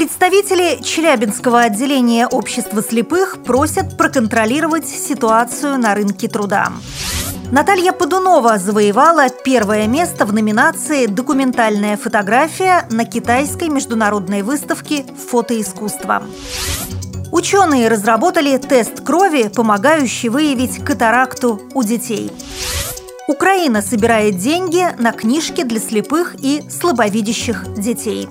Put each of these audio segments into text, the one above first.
Представители Челябинского отделения общества слепых просят проконтролировать ситуацию на рынке труда. Наталья Подунова завоевала первое место в номинации «Документальная фотография» на китайской международной выставке «Фотоискусство». Ученые разработали тест крови, помогающий выявить катаракту у детей. Украина собирает деньги на книжки для слепых и слабовидящих детей.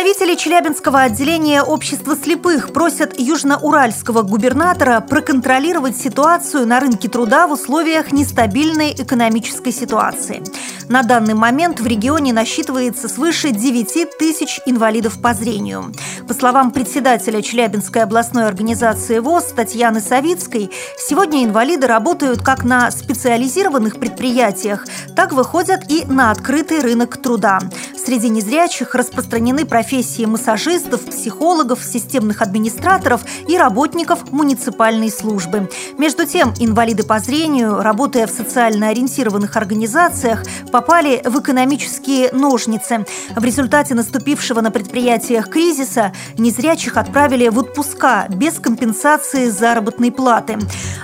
Представители Челябинского отделения общества слепых просят южноуральского губернатора проконтролировать ситуацию на рынке труда в условиях нестабильной экономической ситуации. На данный момент в регионе насчитывается свыше 9 тысяч инвалидов по зрению. По словам председателя Челябинской областной организации ВОЗ Татьяны Савицкой, сегодня инвалиды работают как на специализированных предприятиях, так выходят и на открытый рынок труда. Среди незрячих распространены профессии массажистов, психологов, системных администраторов и работников муниципальной службы. Между тем, инвалиды по зрению, работая в социально ориентированных организациях, попали в экономические ножницы. В результате наступившего на предприятиях кризиса незрячих отправили в отпуска без компенсации заработной платы.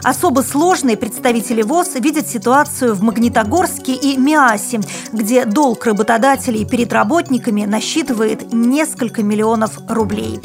Особо сложные представители ВОЗ видят ситуацию в Магнитогорске и Миасе, где долг работодателей перед работниками насчитывает несколько миллионов рублей.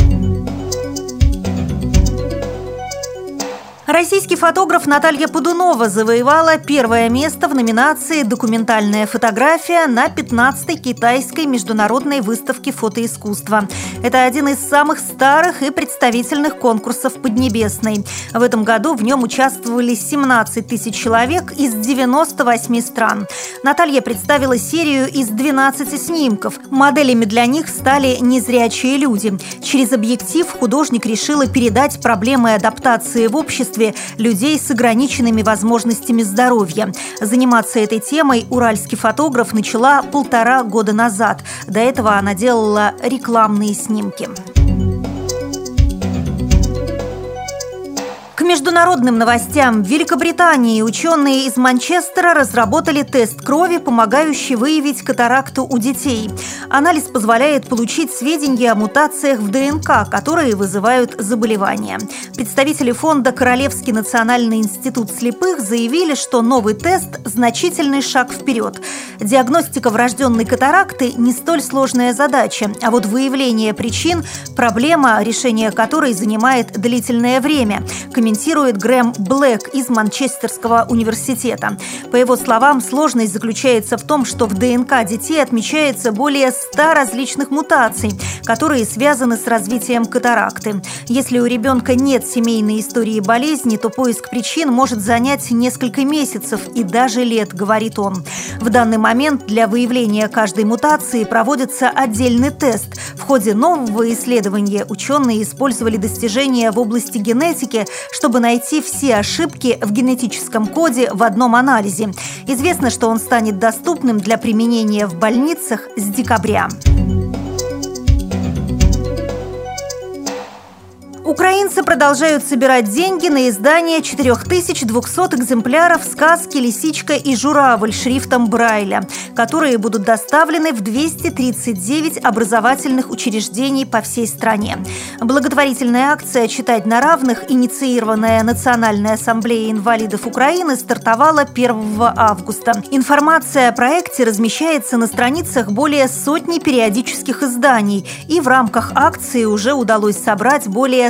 Российский фотограф Наталья Подунова завоевала первое место в номинации «Документальная фотография» на 15-й китайской международной выставке фотоискусства. Это один из самых старых и представительных конкурсов Поднебесной. В этом году в нем участвовали 17 тысяч человек из 98 стран. Наталья представила серию из 12 снимков. Моделями для них стали незрячие люди. Через объектив художник решила передать проблемы адаптации в обществе обществе людей с ограниченными возможностями здоровья. Заниматься этой темой уральский фотограф начала полтора года назад. До этого она делала рекламные снимки. К международным новостям. В Великобритании ученые из Манчестера разработали тест крови, помогающий выявить катаракту у детей. Анализ позволяет получить сведения о мутациях в ДНК, которые вызывают заболевания. Представители фонда Королевский национальный институт слепых заявили, что новый тест – значительный шаг вперед. Диагностика врожденной катаракты – не столь сложная задача, а вот выявление причин – проблема, решение которой занимает длительное время – комментирует Грэм Блэк из Манчестерского университета. По его словам, сложность заключается в том, что в ДНК детей отмечается более 100 различных мутаций, которые связаны с развитием катаракты. Если у ребенка нет семейной истории болезни, то поиск причин может занять несколько месяцев и даже лет, говорит он. В данный момент для выявления каждой мутации проводится отдельный тест. В ходе нового исследования ученые использовали достижения в области генетики, чтобы найти все ошибки в генетическом коде в одном анализе. Известно, что он станет доступным для применения в больницах с декабря. Украинцы продолжают собирать деньги на издание 4200 экземпляров сказки «Лисичка и журавль» шрифтом Брайля, которые будут доставлены в 239 образовательных учреждений по всей стране. Благотворительная акция «Читать на равных», инициированная Национальной ассамблеей инвалидов Украины, стартовала 1 августа. Информация о проекте размещается на страницах более сотни периодических изданий, и в рамках акции уже удалось собрать более